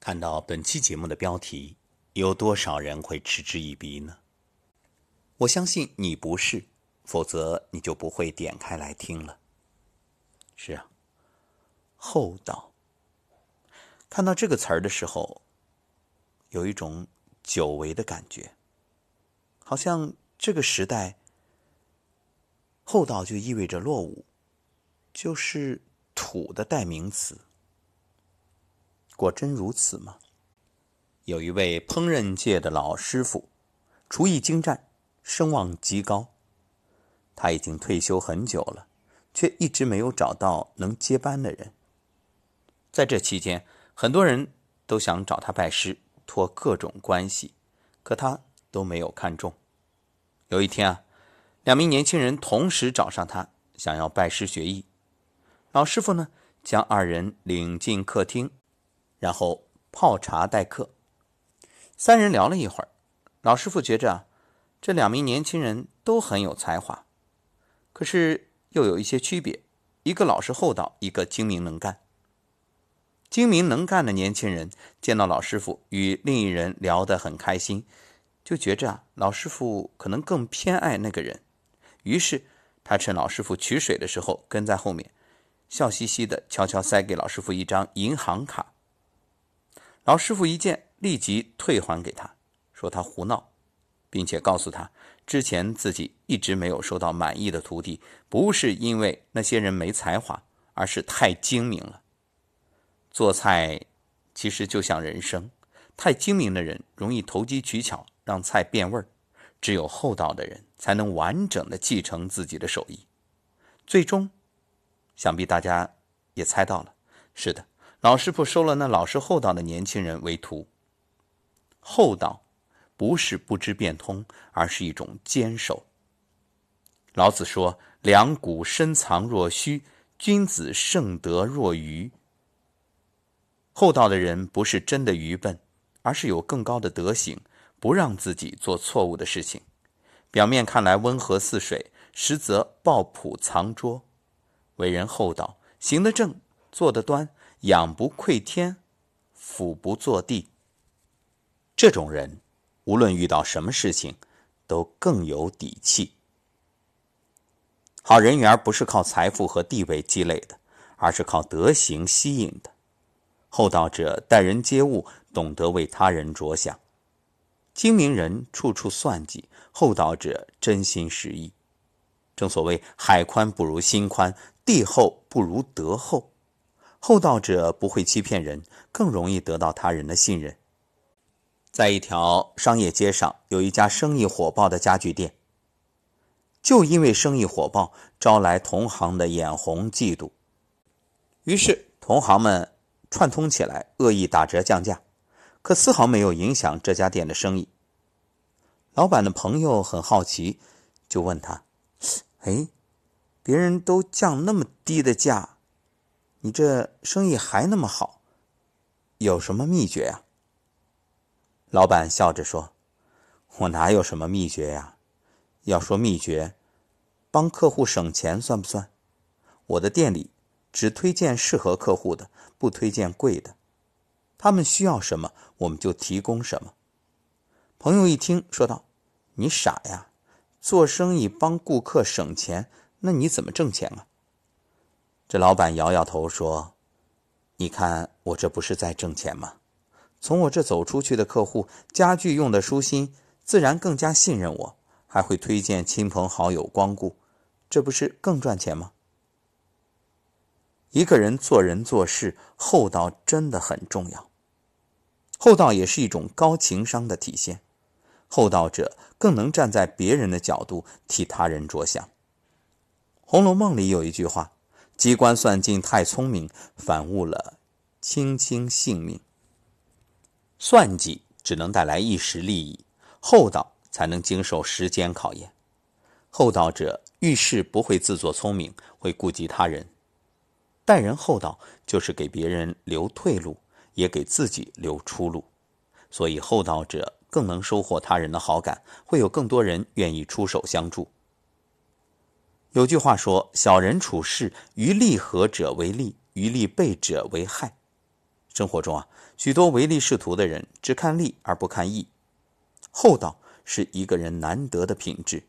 看到本期节目的标题，有多少人会嗤之以鼻呢？我相信你不是，否则你就不会点开来听了。是啊，厚道。看到这个词儿的时候，有一种久违的感觉，好像这个时代，厚道就意味着落伍，就是土的代名词。果真如此吗？有一位烹饪界的老师傅，厨艺精湛，声望极高。他已经退休很久了，却一直没有找到能接班的人。在这期间，很多人都想找他拜师，托各种关系，可他都没有看中。有一天啊，两名年轻人同时找上他，想要拜师学艺。老师傅呢，将二人领进客厅。然后泡茶待客，三人聊了一会儿，老师傅觉着这两名年轻人都很有才华，可是又有一些区别，一个老实厚道，一个精明能干。精明能干的年轻人见到老师傅与另一人聊得很开心，就觉着啊，老师傅可能更偏爱那个人，于是他趁老师傅取水的时候跟在后面，笑嘻嘻的悄悄塞给老师傅一张银行卡。老师傅一见，立即退还给他，说他胡闹，并且告诉他，之前自己一直没有收到满意的徒弟，不是因为那些人没才华，而是太精明了。做菜其实就像人生，太精明的人容易投机取巧，让菜变味儿；只有厚道的人才能完整的继承自己的手艺。最终，想必大家也猜到了，是的。老师傅收了那老实厚道的年轻人为徒。厚道不是不知变通，而是一种坚守。老子说：“两股深藏若虚，君子盛德若愚。”厚道的人不是真的愚笨，而是有更高的德行，不让自己做错误的事情。表面看来温和似水，实则抱朴藏拙。为人厚道，行得正，坐得端。仰不愧天，俯不作地。这种人，无论遇到什么事情，都更有底气。好人缘不是靠财富和地位积累的，而是靠德行吸引的。厚道者待人接物，懂得为他人着想。精明人处处算计，厚道者真心实意。正所谓海宽不如心宽，地厚不如德厚。厚道者不会欺骗人，更容易得到他人的信任。在一条商业街上，有一家生意火爆的家具店。就因为生意火爆，招来同行的眼红嫉妒，于是同行们串通起来，恶意打折降价，可丝毫没有影响这家店的生意。老板的朋友很好奇，就问他：“哎，别人都降那么低的价？”你这生意还那么好，有什么秘诀呀？老板笑着说：“我哪有什么秘诀呀？要说秘诀，帮客户省钱算不算？我的店里只推荐适合客户的，不推荐贵的。他们需要什么，我们就提供什么。”朋友一听，说道：“你傻呀？做生意帮顾客省钱，那你怎么挣钱啊？”这老板摇摇头说：“你看我这不是在挣钱吗？从我这走出去的客户，家具用的舒心，自然更加信任我，还会推荐亲朋好友光顾，这不是更赚钱吗？”一个人做人做事，厚道真的很重要。厚道也是一种高情商的体现，厚道者更能站在别人的角度替他人着想。《红楼梦》里有一句话。机关算尽太聪明，反误了卿卿性命。算计只能带来一时利益，厚道才能经受时间考验。厚道者遇事不会自作聪明，会顾及他人。待人厚道，就是给别人留退路，也给自己留出路。所以，厚道者更能收获他人的好感，会有更多人愿意出手相助。有句话说：“小人处事，于利合者为利，于利备者为害。”生活中啊，许多唯利是图的人只看利而不看义。厚道是一个人难得的品质。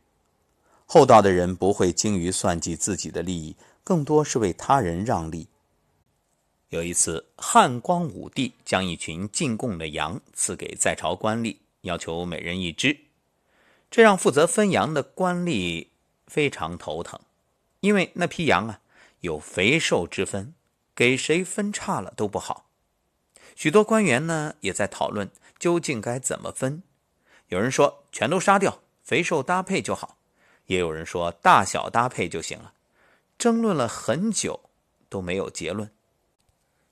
厚道的人不会精于算计自己的利益，更多是为他人让利。有一次，汉光武帝将一群进贡的羊赐给在朝官吏，要求每人一只，这让负责分羊的官吏非常头疼，因为那批羊啊有肥瘦之分，给谁分差了都不好。许多官员呢也在讨论究竟该怎么分，有人说全都杀掉，肥瘦搭配就好，也有人说大小搭配就行了，争论了很久都没有结论。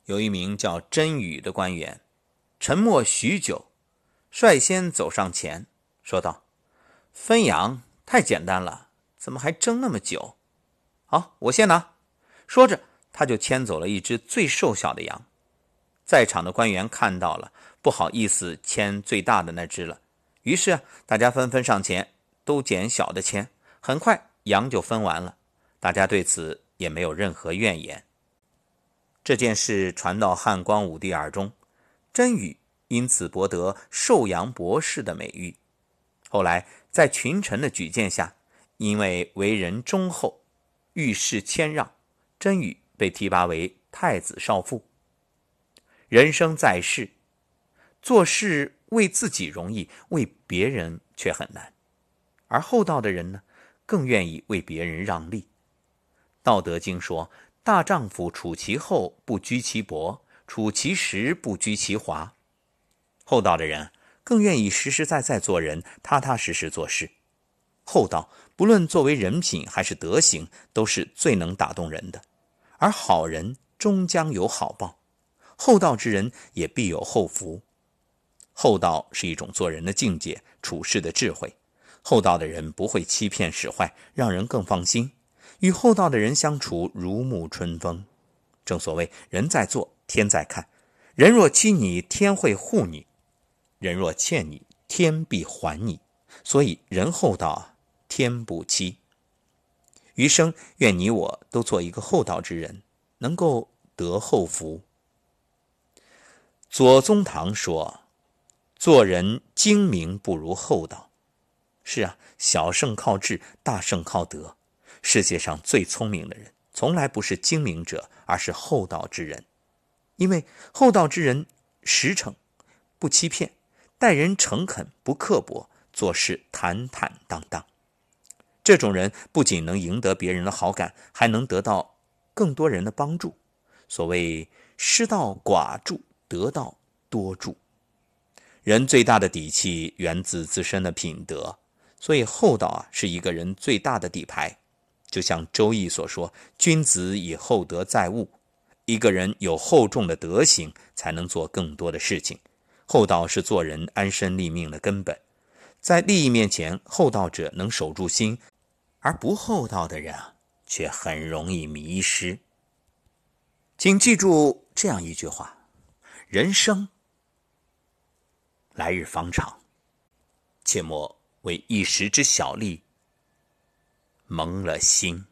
有一名叫甄宇的官员，沉默许久，率先走上前，说道：“分羊太简单了，怎么还争那么久？好，我先拿。”说着，他就牵走了一只最瘦小的羊。在场的官员看到了，不好意思牵最大的那只了，于是大家纷纷上前，都捡小的牵。很快，羊就分完了，大家对此也没有任何怨言。这件事传到汉光武帝耳中，甄宇因此博得“寿阳博士”的美誉。后来，在群臣的举荐下，因为为人忠厚、遇事谦让，甄宇被提拔为太子少傅。人生在世，做事为自己容易，为别人却很难。而厚道的人呢，更愿意为别人让利。《道德经》说。大丈夫处其厚不居其薄，处其实不居其华。厚道的人更愿意实实在在做人，踏踏实实做事。厚道不论作为人品还是德行，都是最能打动人的。而好人终将有好报，厚道之人也必有厚福。厚道是一种做人的境界，处事的智慧。厚道的人不会欺骗使坏，让人更放心。与厚道的人相处如沐春风，正所谓人在做，天在看。人若欺你，天会护你；人若欠你，天必还你。所以人厚道，天不欺。余生愿你我都做一个厚道之人，能够得厚福。左宗棠说：“做人精明不如厚道。”是啊，小胜靠智，大胜靠德。世界上最聪明的人，从来不是精明者，而是厚道之人。因为厚道之人实诚，不欺骗，待人诚恳，不刻薄，做事坦坦荡荡。这种人不仅能赢得别人的好感，还能得到更多人的帮助。所谓“失道寡助，得道多助”。人最大的底气源自自身的品德，所以厚道啊，是一个人最大的底牌。就像《周易》所说：“君子以厚德载物。”一个人有厚重的德行，才能做更多的事情。厚道是做人安身立命的根本。在利益面前，厚道者能守住心，而不厚道的人啊，却很容易迷失。请记住这样一句话：人生来日方长，切莫为一时之小利。蒙了心。